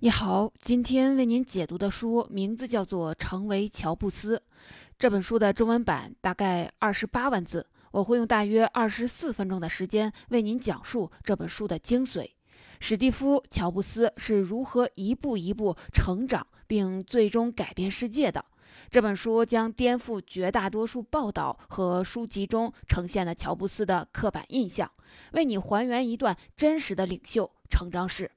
你好，今天为您解读的书名字叫做《成为乔布斯》。这本书的中文版大概二十八万字，我会用大约二十四分钟的时间为您讲述这本书的精髓。史蒂夫·乔布斯是如何一步一步成长，并最终改变世界的？这本书将颠覆绝大多数报道和书籍中呈现的乔布斯的刻板印象，为你还原一段真实的领袖成长史。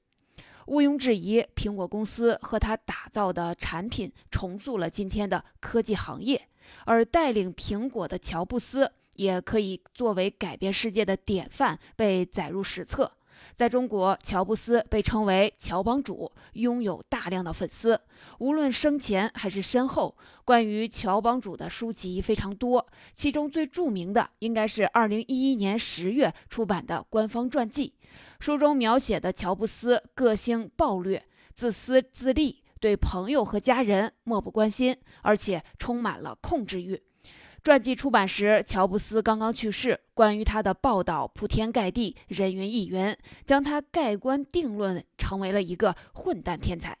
毋庸置疑，苹果公司和他打造的产品重塑了今天的科技行业，而带领苹果的乔布斯也可以作为改变世界的典范被载入史册。在中国，乔布斯被称为“乔帮主”，拥有大量的粉丝。无论生前还是身后，关于乔帮主的书籍非常多。其中最著名的应该是2011年10月出版的官方传记。书中描写的乔布斯个性暴虐、自私自利，对朋友和家人漠不关心，而且充满了控制欲。传记出版时，乔布斯刚刚去世，关于他的报道铺天盖地，人云亦云，将他盖棺定论成为了一个混蛋天才。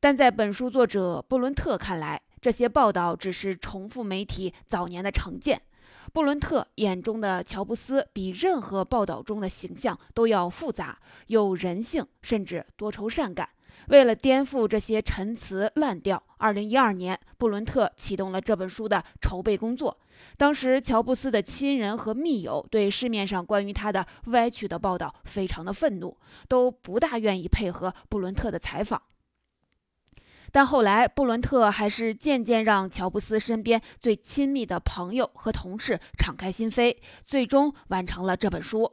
但在本书作者布伦特看来，这些报道只是重复媒体早年的成见。布伦特眼中的乔布斯比任何报道中的形象都要复杂，有人性，甚至多愁善感。为了颠覆这些陈词滥调，二零一二年，布伦特启动了这本书的筹备工作。当时，乔布斯的亲人和密友对市面上关于他的歪曲的报道非常的愤怒，都不大愿意配合布伦特的采访。但后来，布伦特还是渐渐让乔布斯身边最亲密的朋友和同事敞开心扉，最终完成了这本书。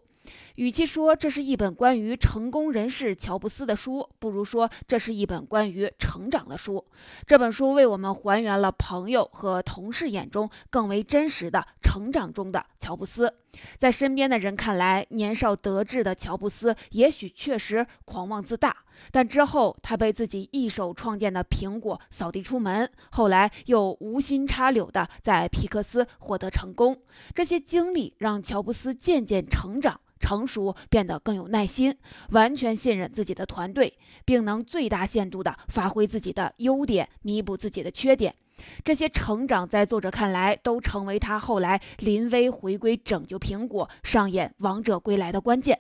与其说这是一本关于成功人士乔布斯的书，不如说这是一本关于成长的书。这本书为我们还原了朋友和同事眼中更为真实的成长中的乔布斯。在身边的人看来，年少得志的乔布斯也许确实狂妄自大，但之后他被自己一手创建的苹果扫地出门，后来又无心插柳的在皮克斯获得成功。这些经历让乔布斯渐渐成长。成熟，变得更有耐心，完全信任自己的团队，并能最大限度地发挥自己的优点，弥补自己的缺点。这些成长在作者看来，都成为他后来临危回归、拯救苹果、上演王者归来的关键。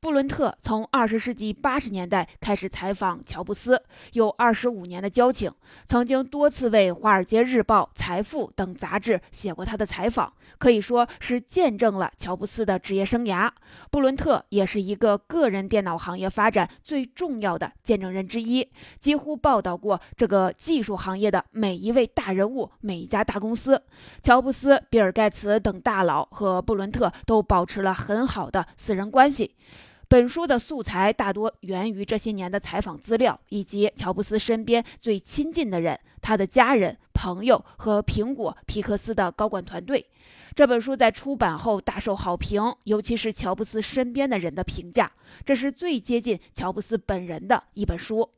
布伦特从二十世纪八十年代开始采访乔布斯，有二十五年的交情，曾经多次为《华尔街日报》《财富》等杂志写过他的采访，可以说是见证了乔布斯的职业生涯。布伦特也是一个个人电脑行业发展最重要的见证人之一，几乎报道过这个技术行业的每一位大人物、每一家大公司。乔布斯、比尔·盖茨等大佬和布伦特都保持了很好的私人关系。本书的素材大多源于这些年的采访资料，以及乔布斯身边最亲近的人、他的家人、朋友和苹果、皮克斯的高管团队。这本书在出版后大受好评，尤其是乔布斯身边的人的评价，这是最接近乔布斯本人的一本书。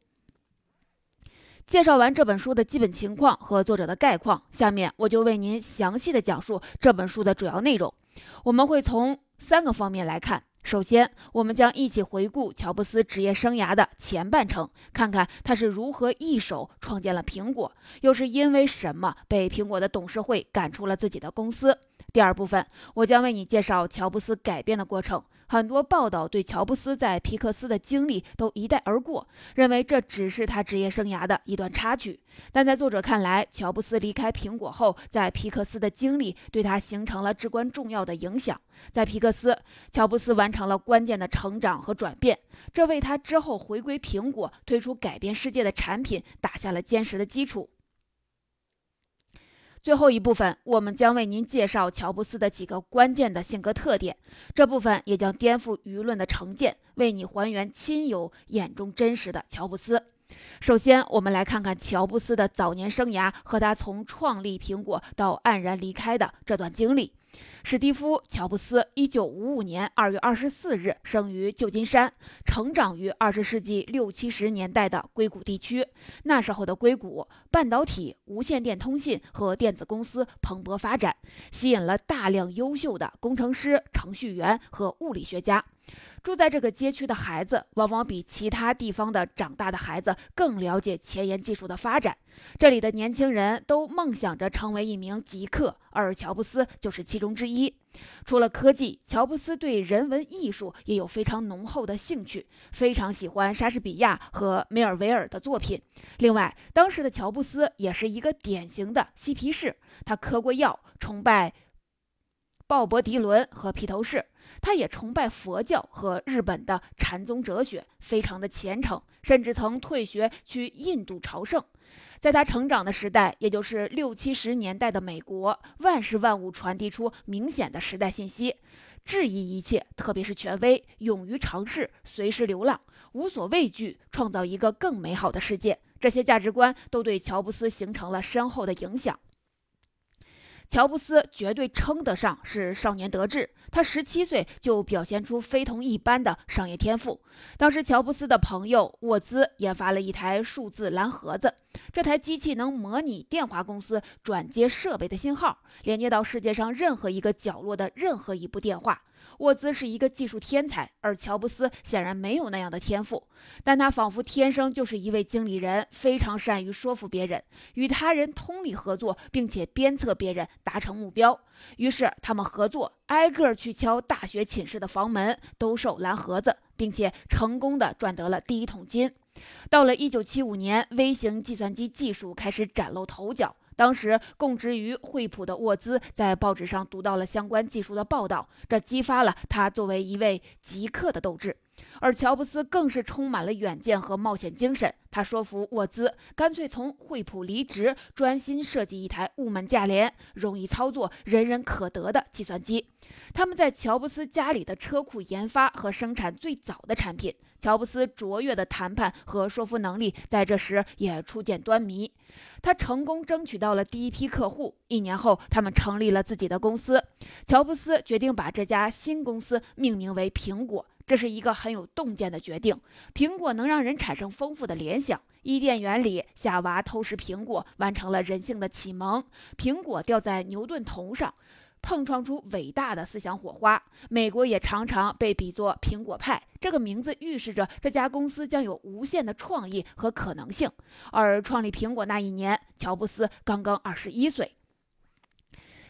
介绍完这本书的基本情况和作者的概况，下面我就为您详细的讲述这本书的主要内容。我们会从三个方面来看。首先，我们将一起回顾乔布斯职业生涯的前半程，看看他是如何一手创建了苹果，又是因为什么被苹果的董事会赶出了自己的公司。第二部分，我将为你介绍乔布斯改变的过程。很多报道对乔布斯在皮克斯的经历都一带而过，认为这只是他职业生涯的一段插曲。但在作者看来，乔布斯离开苹果后，在皮克斯的经历对他形成了至关重要的影响。在皮克斯，乔布斯完成了关键的成长和转变，这为他之后回归苹果、推出改变世界的产品打下了坚实的基础。最后一部分，我们将为您介绍乔布斯的几个关键的性格特点。这部分也将颠覆舆论的成见，为你还原亲友眼中真实的乔布斯。首先，我们来看看乔布斯的早年生涯和他从创立苹果到黯然离开的这段经历。史蒂夫·乔布斯，，1955年2月24日生于旧金山，成长于20世纪六七十年代的硅谷地区。那时候的硅谷，半导体、无线电通信和电子公司蓬勃发展，吸引了大量优秀的工程师、程序员和物理学家。住在这个街区的孩子，往往比其他地方的长大的孩子更了解前沿技术的发展。这里的年轻人都梦想着成为一名极客，而乔布斯就是其中之一。除了科技，乔布斯对人文艺术也有非常浓厚的兴趣，非常喜欢莎士比亚和梅尔维尔的作品。另外，当时的乔布斯也是一个典型的嬉皮士，他嗑过药，崇拜鲍勃迪伦和披头士。他也崇拜佛教和日本的禅宗哲学，非常的虔诚，甚至曾退学去印度朝圣。在他成长的时代，也就是六七十年代的美国，万事万物传递出明显的时代信息：质疑一切，特别是权威；勇于尝试，随时流浪，无所畏惧，创造一个更美好的世界。这些价值观都对乔布斯形成了深厚的影响。乔布斯绝对称得上是少年得志。他十七岁就表现出非同一般的商业天赋。当时，乔布斯的朋友沃兹研发了一台数字蓝盒子，这台机器能模拟电话公司转接设备的信号，连接到世界上任何一个角落的任何一部电话。沃兹是一个技术天才，而乔布斯显然没有那样的天赋，但他仿佛天生就是一位经理人，非常善于说服别人，与他人通力合作，并且鞭策别人达成目标。于是他们合作，挨个去敲大学寝室的房门，兜售蓝盒子，并且成功的赚得了第一桶金。到了1975年，微型计算机技术开始崭露头角。当时供职于惠普的沃兹在报纸上读到了相关技术的报道，这激发了他作为一位极客的斗志。而乔布斯更是充满了远见和冒险精神。他说服沃兹干脆从惠普离职，专心设计一台物美价廉、容易操作、人人可得的计算机。他们在乔布斯家里的车库研发和生产最早的产品。乔布斯卓越的谈判和说服能力在这时也初见端倪。他成功争取到了第一批客户。一年后，他们成立了自己的公司。乔布斯决定把这家新公司命名为苹果。这是一个很有洞见的决定。苹果能让人产生丰富的联想。伊甸园里，夏娃偷食苹果，完成了人性的启蒙。苹果掉在牛顿头上，碰撞出伟大的思想火花。美国也常常被比作“苹果派”，这个名字预示着这家公司将有无限的创意和可能性。而创立苹果那一年，乔布斯刚刚二十一岁。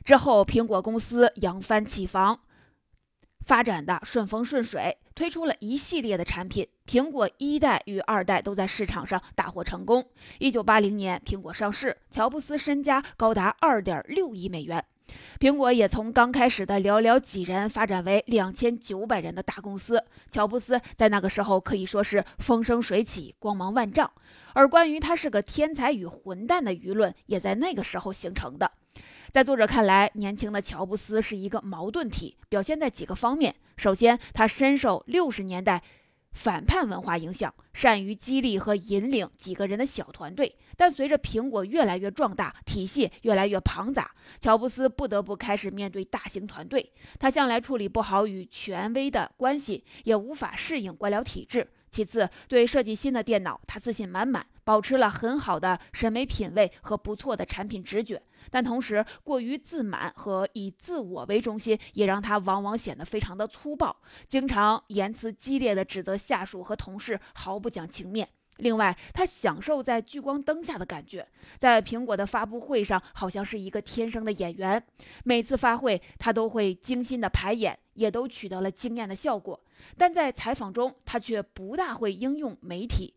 之后，苹果公司扬帆起航。发展的顺风顺水，推出了一系列的产品。苹果一代与二代都在市场上大获成功。一九八零年，苹果上市，乔布斯身家高达二点六亿美元。苹果也从刚开始的寥寥几人发展为两千九百人的大公司。乔布斯在那个时候可以说是风生水起，光芒万丈。而关于他是个天才与混蛋的舆论，也在那个时候形成的。在作者看来，年轻的乔布斯是一个矛盾体，表现在几个方面。首先，他深受六十年代反叛文化影响，善于激励和引领几个人的小团队。但随着苹果越来越壮大，体系越来越庞杂，乔布斯不得不开始面对大型团队。他向来处理不好与权威的关系，也无法适应官僚体制。其次，对设计新的电脑，他自信满满，保持了很好的审美品味和不错的产品直觉。但同时，过于自满和以自我为中心，也让他往往显得非常的粗暴，经常言辞激烈的指责下属和同事，毫不讲情面。另外，他享受在聚光灯下的感觉，在苹果的发布会上，好像是一个天生的演员。每次发会，他都会精心的排演，也都取得了惊艳的效果。但在采访中，他却不大会应用媒体，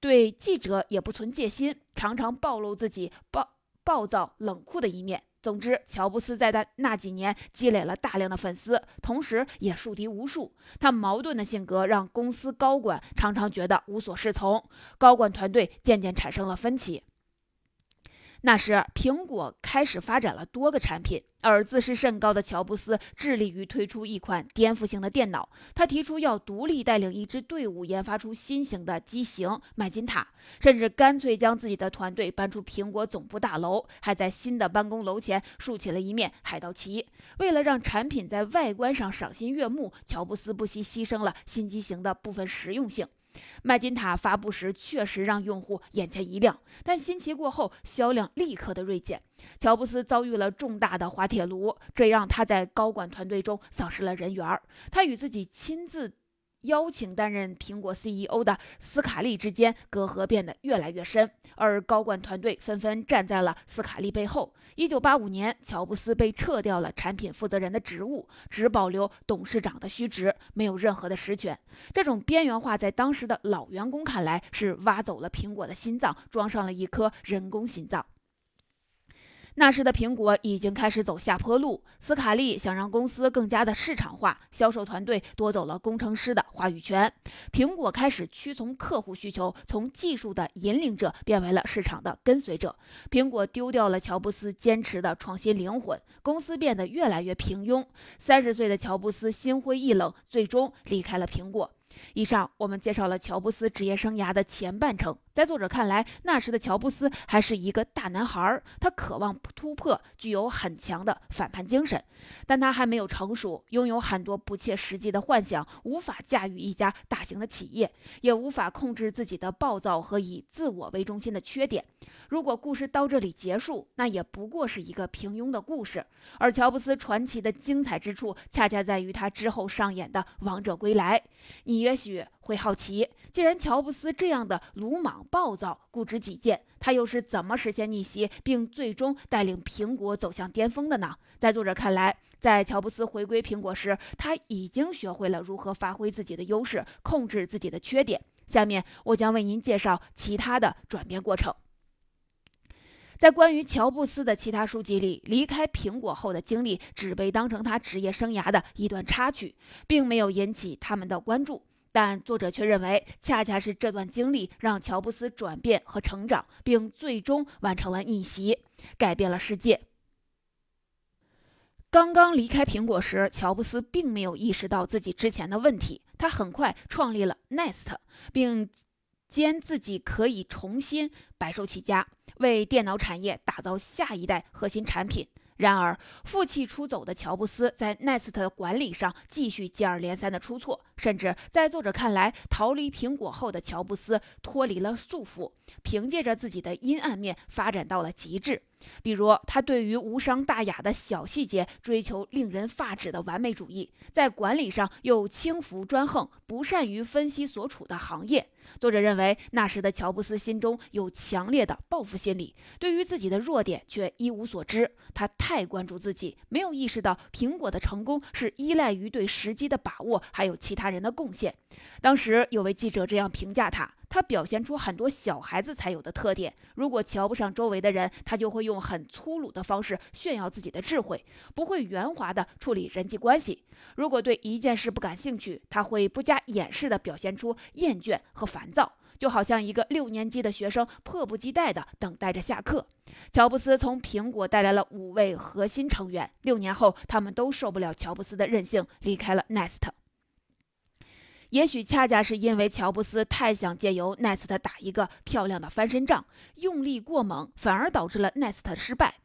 对记者也不存戒心，常常暴露自己暴。暴躁冷酷的一面。总之，乔布斯在他那几年积累了大量的粉丝，同时也树敌无数。他矛盾的性格让公司高管常常觉得无所适从，高管团队渐渐产生了分歧。那时，苹果开始发展了多个产品，而自视甚高的乔布斯致力于推出一款颠覆性的电脑。他提出要独立带领一支队伍研发出新型的机型麦金塔，甚至干脆将自己的团队搬出苹果总部大楼，还在新的办公楼前竖起了一面海盗旗。为了让产品在外观上赏心悦目，乔布斯不惜牺牲了新机型的部分实用性。麦金塔发布时确实让用户眼前一亮，但新奇过后销量立刻的锐减。乔布斯遭遇了重大的滑铁卢，这让他在高管团队中丧失了人缘儿。他与自己亲自。邀请担任苹果 CEO 的斯卡利之间隔阂变得越来越深，而高管团队纷纷站在了斯卡利背后。1985年，乔布斯被撤掉了产品负责人的职务，只保留董事长的虚职，没有任何的实权。这种边缘化在当时的老员工看来是挖走了苹果的心脏，装上了一颗人工心脏。那时的苹果已经开始走下坡路，斯卡利想让公司更加的市场化，销售团队夺走了工程师的话语权，苹果开始屈从客户需求，从技术的引领者变为了市场的跟随者。苹果丢掉了乔布斯坚持的创新灵魂，公司变得越来越平庸。三十岁的乔布斯心灰意冷，最终离开了苹果。以上我们介绍了乔布斯职业生涯的前半程。在作者看来，那时的乔布斯还是一个大男孩，他渴望突破，具有很强的反叛精神，但他还没有成熟，拥有很多不切实际的幻想，无法驾驭一家大型的企业，也无法控制自己的暴躁和以自我为中心的缺点。如果故事到这里结束，那也不过是一个平庸的故事。而乔布斯传奇的精彩之处，恰恰在于他之后上演的《王者归来》。你你也许。会好奇，既然乔布斯这样的鲁莽暴躁、固执己见，他又是怎么实现逆袭，并最终带领苹果走向巅峰的呢？在作者看来，在乔布斯回归苹果时，他已经学会了如何发挥自己的优势，控制自己的缺点。下面我将为您介绍其他的转变过程。在关于乔布斯的其他书籍里，离开苹果后的经历只被当成他职业生涯的一段插曲，并没有引起他们的关注。但作者却认为，恰恰是这段经历让乔布斯转变和成长，并最终完成了逆袭，改变了世界。刚刚离开苹果时，乔布斯并没有意识到自己之前的问题。他很快创立了 Nest，并坚自己可以重新白手起家，为电脑产业打造下一代核心产品。然而，负气出走的乔布斯在 Nest 的管理上继续接二连三的出错，甚至在作者看来，逃离苹果后的乔布斯脱离了束缚，凭借着自己的阴暗面发展到了极致。比如，他对于无伤大雅的小细节追求令人发指的完美主义，在管理上又轻浮专横，不善于分析所处的行业。作者认为，那时的乔布斯心中有强烈的报复心理，对于自己的弱点却一无所知。他太关注自己，没有意识到苹果的成功是依赖于对时机的把握，还有其他人的贡献。当时有位记者这样评价他。他表现出很多小孩子才有的特点。如果瞧不上周围的人，他就会用很粗鲁的方式炫耀自己的智慧，不会圆滑地处理人际关系。如果对一件事不感兴趣，他会不加掩饰地表现出厌倦和烦躁，就好像一个六年级的学生迫不及待地等待着下课。乔布斯从苹果带来了五位核心成员，六年后，他们都受不了乔布斯的任性，离开了 Nest。也许恰恰是因为乔布斯太想借由奈斯特打一个漂亮的翻身仗，用力过猛，反而导致了奈斯特失败。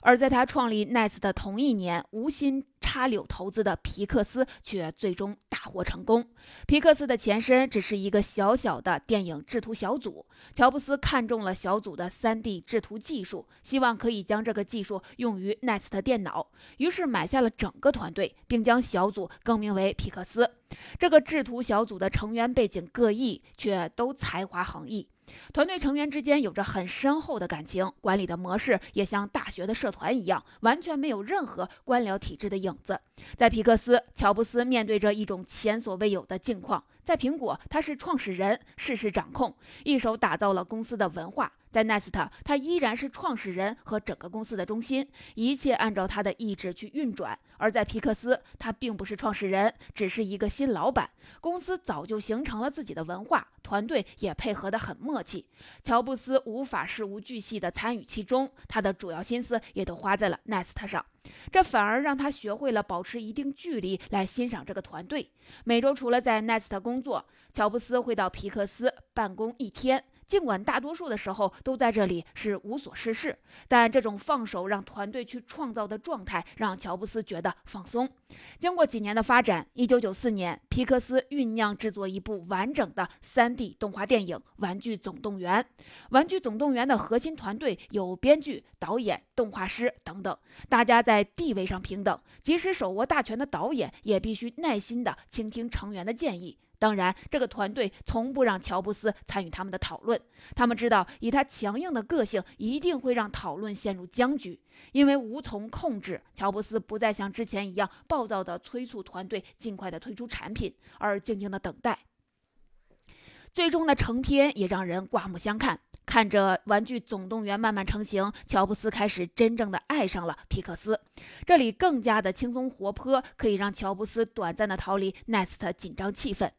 而在他创立 Nest 的同一年，无心插柳投资的皮克斯却最终大获成功。皮克斯的前身只是一个小小的电影制图小组，乔布斯看中了小组的 3D 制图技术，希望可以将这个技术用于 Nest 电脑，于是买下了整个团队，并将小组更名为皮克斯。这个制图小组的成员背景各异，却都才华横溢。团队成员之间有着很深厚的感情，管理的模式也像大学的社团一样，完全没有任何官僚体制的影子。在皮克斯，乔布斯面对着一种前所未有的境况；在苹果，他是创始人，事事掌控，一手打造了公司的文化。在 Nest，他依然是创始人和整个公司的中心，一切按照他的意志去运转；而在皮克斯，他并不是创始人，只是一个新老板。公司早就形成了自己的文化，团队也配合得很默契。乔布斯无法事无巨细地参与其中，他的主要心思也都花在了 Nest 上，这反而让他学会了保持一定距离来欣赏这个团队。每周除了在 Nest 工作，乔布斯会到皮克斯办公一天。尽管大多数的时候都在这里是无所事事，但这种放手让团队去创造的状态让乔布斯觉得放松。经过几年的发展，一九九四年，皮克斯酝酿制作一部完整的 3D 动画电影《玩具总动员》。《玩具总动员》的核心团队有编剧、导演、动画师等等，大家在地位上平等，即使手握大权的导演也必须耐心地倾听成员的建议。当然，这个团队从不让乔布斯参与他们的讨论。他们知道，以他强硬的个性，一定会让讨论陷入僵局。因为无从控制，乔布斯不再像之前一样暴躁地催促团队尽快的推出产品，而静静地等待。最终的成片也让人刮目相看。看着《玩具总动员》慢慢成型，乔布斯开始真正的爱上了皮克斯。这里更加的轻松活泼，可以让乔布斯短暂的逃离 Nest 紧张气氛。《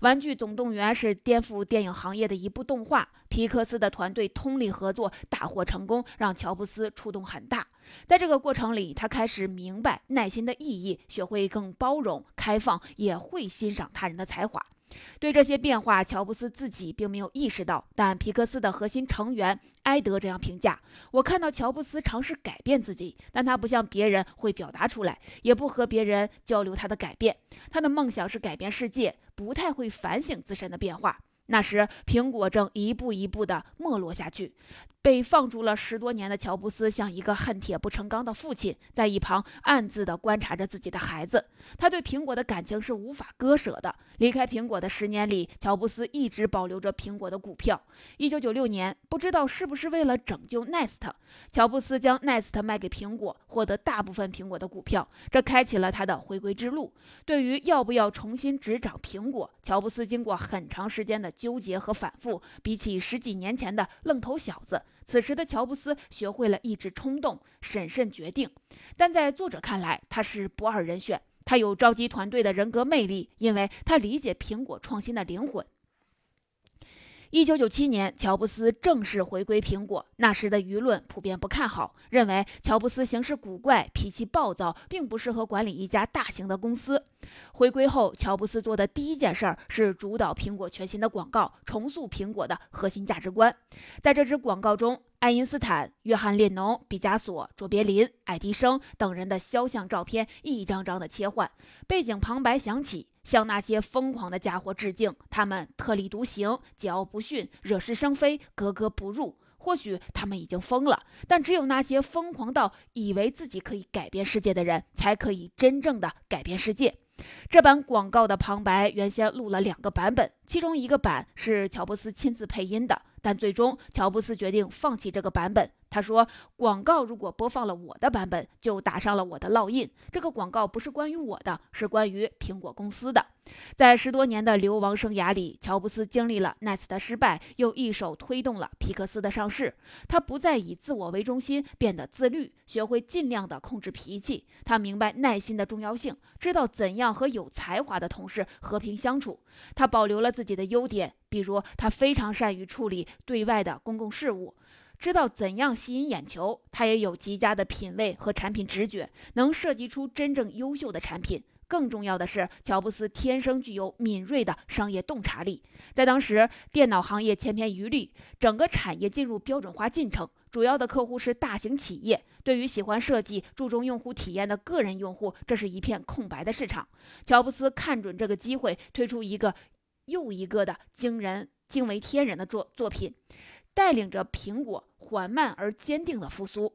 玩具总动员》是颠覆电影行业的一部动画，皮克斯的团队通力合作，大获成功，让乔布斯触动很大。在这个过程里，他开始明白耐心的意义，学会更包容、开放，也会欣赏他人的才华。对这些变化，乔布斯自己并没有意识到，但皮克斯的核心成员埃德这样评价：“我看到乔布斯尝试改变自己，但他不像别人会表达出来，也不和别人交流他的改变。他的梦想是改变世界，不太会反省自身的变化。”那时，苹果正一步一步地没落下去。被放逐了十多年的乔布斯，像一个恨铁不成钢的父亲，在一旁暗自地观察着自己的孩子。他对苹果的感情是无法割舍的。离开苹果的十年里，乔布斯一直保留着苹果的股票。一九九六年，不知道是不是为了拯救 Nest，乔布斯将 Nest 卖给苹果，获得大部分苹果的股票，这开启了他的回归之路。对于要不要重新执掌苹果，乔布斯经过很长时间的纠结和反复。比起十几年前的愣头小子。此时的乔布斯学会了抑制冲动，审慎决定，但在作者看来，他是不二人选。他有召集团队的人格魅力，因为他理解苹果创新的灵魂。一九九七年，乔布斯正式回归苹果。那时的舆论普遍不看好，认为乔布斯行事古怪、脾气暴躁，并不适合管理一家大型的公司。回归后，乔布斯做的第一件事儿是主导苹果全新的广告，重塑苹果的核心价值观。在这支广告中，爱因斯坦、约翰列侬、毕加索、卓别林、爱迪生等人的肖像照片一张张的切换，背景旁白响起。向那些疯狂的家伙致敬，他们特立独行、桀骜不驯、惹是生非、格格不入。或许他们已经疯了，但只有那些疯狂到以为自己可以改变世界的人，才可以真正的改变世界。这版广告的旁白原先录了两个版本，其中一个版是乔布斯亲自配音的，但最终乔布斯决定放弃这个版本。他说：“广告如果播放了我的版本，就打上了我的烙印。这个广告不是关于我的，是关于苹果公司的。”在十多年的流亡生涯里，乔布斯经历了 Nest 的失败，又一手推动了皮克斯的上市。他不再以自我为中心，变得自律，学会尽量的控制脾气。他明白耐心的重要性，知道怎样和有才华的同事和平相处。他保留了自己的优点，比如他非常善于处理对外的公共事务。知道怎样吸引眼球，他也有极佳的品味和产品直觉，能设计出真正优秀的产品。更重要的是，乔布斯天生具有敏锐的商业洞察力。在当时，电脑行业千篇一律，整个产业进入标准化进程，主要的客户是大型企业。对于喜欢设计、注重用户体验的个人用户，这是一片空白的市场。乔布斯看准这个机会，推出一个又一个的惊人、惊为天人的作作品，带领着苹果。缓慢而坚定的复苏。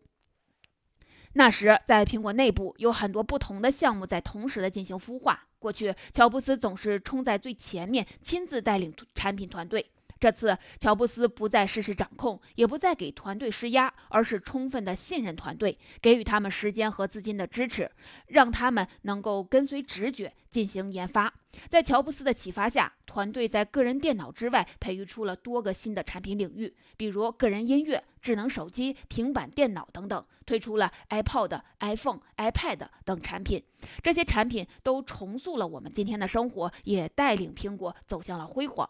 那时，在苹果内部有很多不同的项目在同时的进行孵化。过去，乔布斯总是冲在最前面，亲自带领产品团队。这次，乔布斯不再事事掌控，也不再给团队施压，而是充分的信任团队，给予他们时间和资金的支持，让他们能够跟随直觉进行研发。在乔布斯的启发下，团队在个人电脑之外培育出了多个新的产品领域，比如个人音乐、智能手机、平板电脑等等，推出了 iPod、iPhone、iPad 等产品。这些产品都重塑了我们今天的生活，也带领苹果走向了辉煌。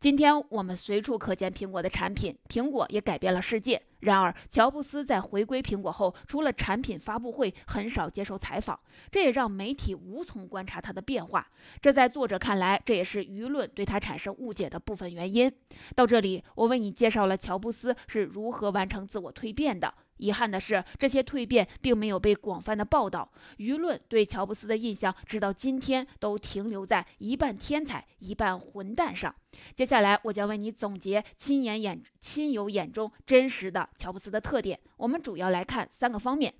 今天我们随处可见苹果的产品，苹果也改变了世界。然而，乔布斯在回归苹果后，除了产品发布会，很少接受采访，这也让媒体无从观察他的变化。这在作者看来，这也是舆论对他产生误解的部分原因。到这里，我为你介绍了乔布斯是如何完成自我蜕变的。遗憾的是，这些蜕变并没有被广泛的报道，舆论对乔布斯的印象直到今天都停留在一半天才、一半混蛋上。接下来，我将为你总结亲眼眼亲友眼中真实的乔布斯的特点。我们主要来看三个方面。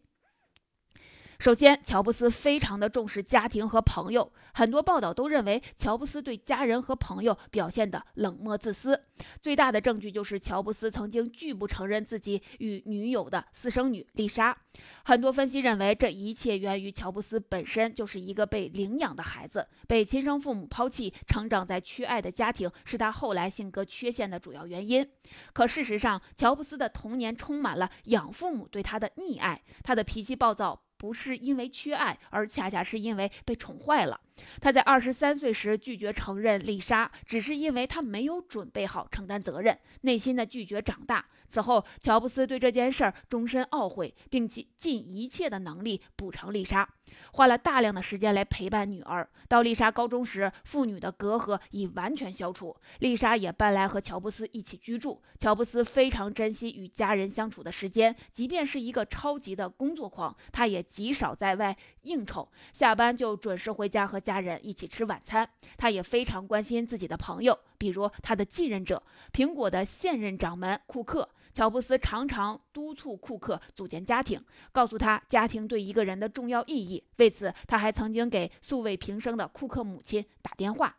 首先，乔布斯非常的重视家庭和朋友，很多报道都认为乔布斯对家人和朋友表现的冷漠自私。最大的证据就是乔布斯曾经拒不承认自己与女友的私生女丽莎。很多分析认为，这一切源于乔布斯本身就是一个被领养的孩子，被亲生父母抛弃，成长在缺爱的家庭是他后来性格缺陷的主要原因。可事实上，乔布斯的童年充满了养父母对他的溺爱，他的脾气暴躁。不是因为缺爱，而恰恰是因为被宠坏了。他在二十三岁时拒绝承认丽莎，只是因为他没有准备好承担责任，内心的拒绝长大。此后，乔布斯对这件事儿终身懊悔，并尽尽一切的能力补偿丽莎，花了大量的时间来陪伴女儿。到丽莎高中时，父女的隔阂已完全消除，丽莎也搬来和乔布斯一起居住。乔布斯非常珍惜与家人相处的时间，即便是一个超级的工作狂，他也极少在外应酬，下班就准时回家和家人一起吃晚餐。他也非常关心自己的朋友，比如他的继任者——苹果的现任掌门库克。乔布斯常常督促库克组建家庭，告诉他家庭对一个人的重要意义。为此，他还曾经给素未平生的库克母亲打电话。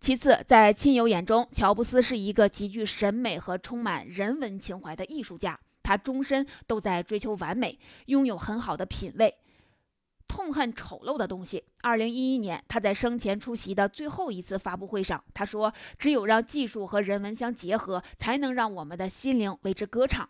其次，在亲友眼中，乔布斯是一个极具审美和充满人文情怀的艺术家。他终身都在追求完美，拥有很好的品味。痛恨丑陋的东西。二零一一年，他在生前出席的最后一次发布会上，他说：“只有让技术和人文相结合，才能让我们的心灵为之歌唱。”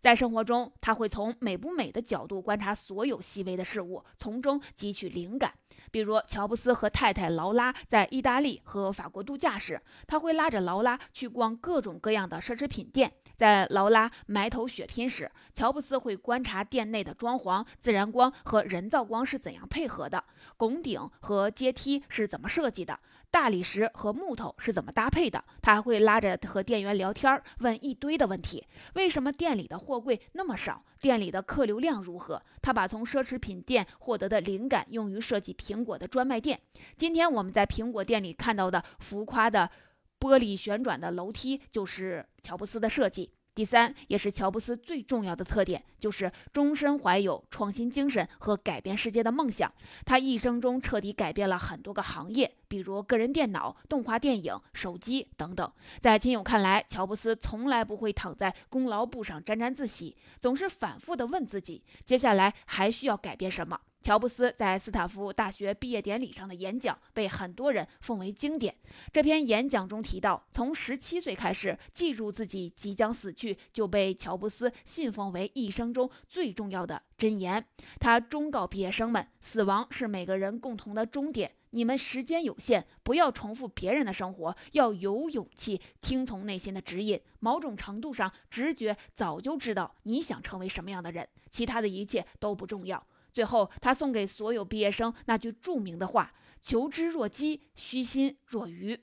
在生活中，他会从美不美的角度观察所有细微的事物，从中汲取灵感。比如，乔布斯和太太劳拉在意大利和法国度假时，他会拉着劳拉去逛各种各样的奢侈品店。在劳拉埋头血拼时，乔布斯会观察店内的装潢、自然光和人造光是怎样配合的，拱顶和阶梯是怎么设计的，大理石和木头是怎么搭配的。他还会拉着和店员聊天，问一堆的问题：为什么店里的货柜那么少？店里的客流量如何？他把从奢侈品店获得的灵感用于设计苹果的专卖店。今天我们在苹果店里看到的浮夸的。玻璃旋转的楼梯就是乔布斯的设计。第三，也是乔布斯最重要的特点，就是终身怀有创新精神和改变世界的梦想。他一生中彻底改变了很多个行业，比如个人电脑、动画电影、手机等等。在亲友看来，乔布斯从来不会躺在功劳簿上沾沾自喜，总是反复地问自己：接下来还需要改变什么？乔布斯在斯坦福大学毕业典礼上的演讲被很多人奉为经典。这篇演讲中提到，从十七岁开始记住自己即将死去，就被乔布斯信奉为一生中最重要的箴言。他忠告毕业生们：死亡是每个人共同的终点，你们时间有限，不要重复别人的生活，要有勇气听从内心的指引。某种程度上，直觉早就知道你想成为什么样的人，其他的一切都不重要。最后，他送给所有毕业生那句著名的话：“求知若饥，虚心若愚。”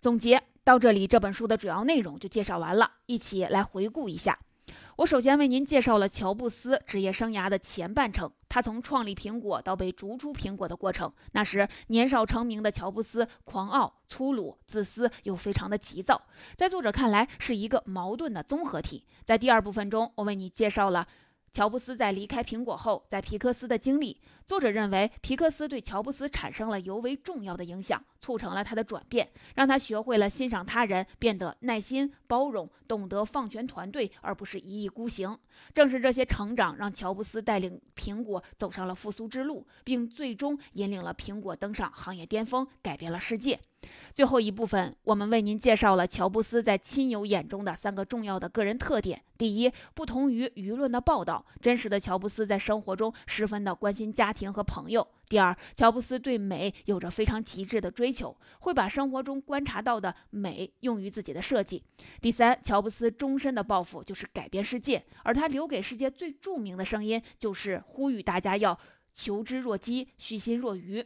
总结到这里，这本书的主要内容就介绍完了。一起来回顾一下。我首先为您介绍了乔布斯职业生涯的前半程，他从创立苹果到被逐出苹果的过程。那时年少成名的乔布斯，狂傲、粗鲁、自私又非常的急躁，在作者看来是一个矛盾的综合体。在第二部分中，我为你介绍了。乔布斯在离开苹果后，在皮克斯的经历，作者认为皮克斯对乔布斯产生了尤为重要的影响，促成了他的转变，让他学会了欣赏他人，变得耐心、包容，懂得放权团队，而不是一意孤行。正是这些成长，让乔布斯带领苹果走上了复苏之路，并最终引领了苹果登上行业巅峰，改变了世界。最后一部分，我们为您介绍了乔布斯在亲友眼中的三个重要的个人特点：第一，不同于舆论的报道，真实的乔布斯在生活中十分的关心家庭和朋友；第二，乔布斯对美有着非常极致的追求，会把生活中观察到的美用于自己的设计；第三，乔布斯终身的抱负就是改变世界，而他留给世界最著名的声音就是呼吁大家要求知若饥，虚心若愚。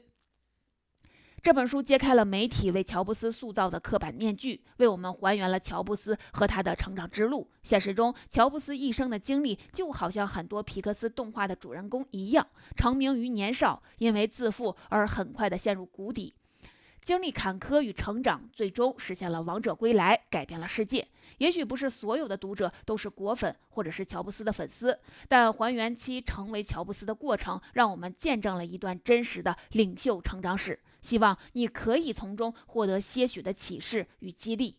这本书揭开了媒体为乔布斯塑造的刻板面具，为我们还原了乔布斯和他的成长之路。现实中，乔布斯一生的经历就好像很多皮克斯动画的主人公一样，成名于年少，因为自负而很快的陷入谷底，经历坎坷与成长，最终实现了王者归来，改变了世界。也许不是所有的读者都是果粉或者是乔布斯的粉丝，但还原其成为乔布斯的过程，让我们见证了一段真实的领袖成长史。希望你可以从中获得些许的启示与激励。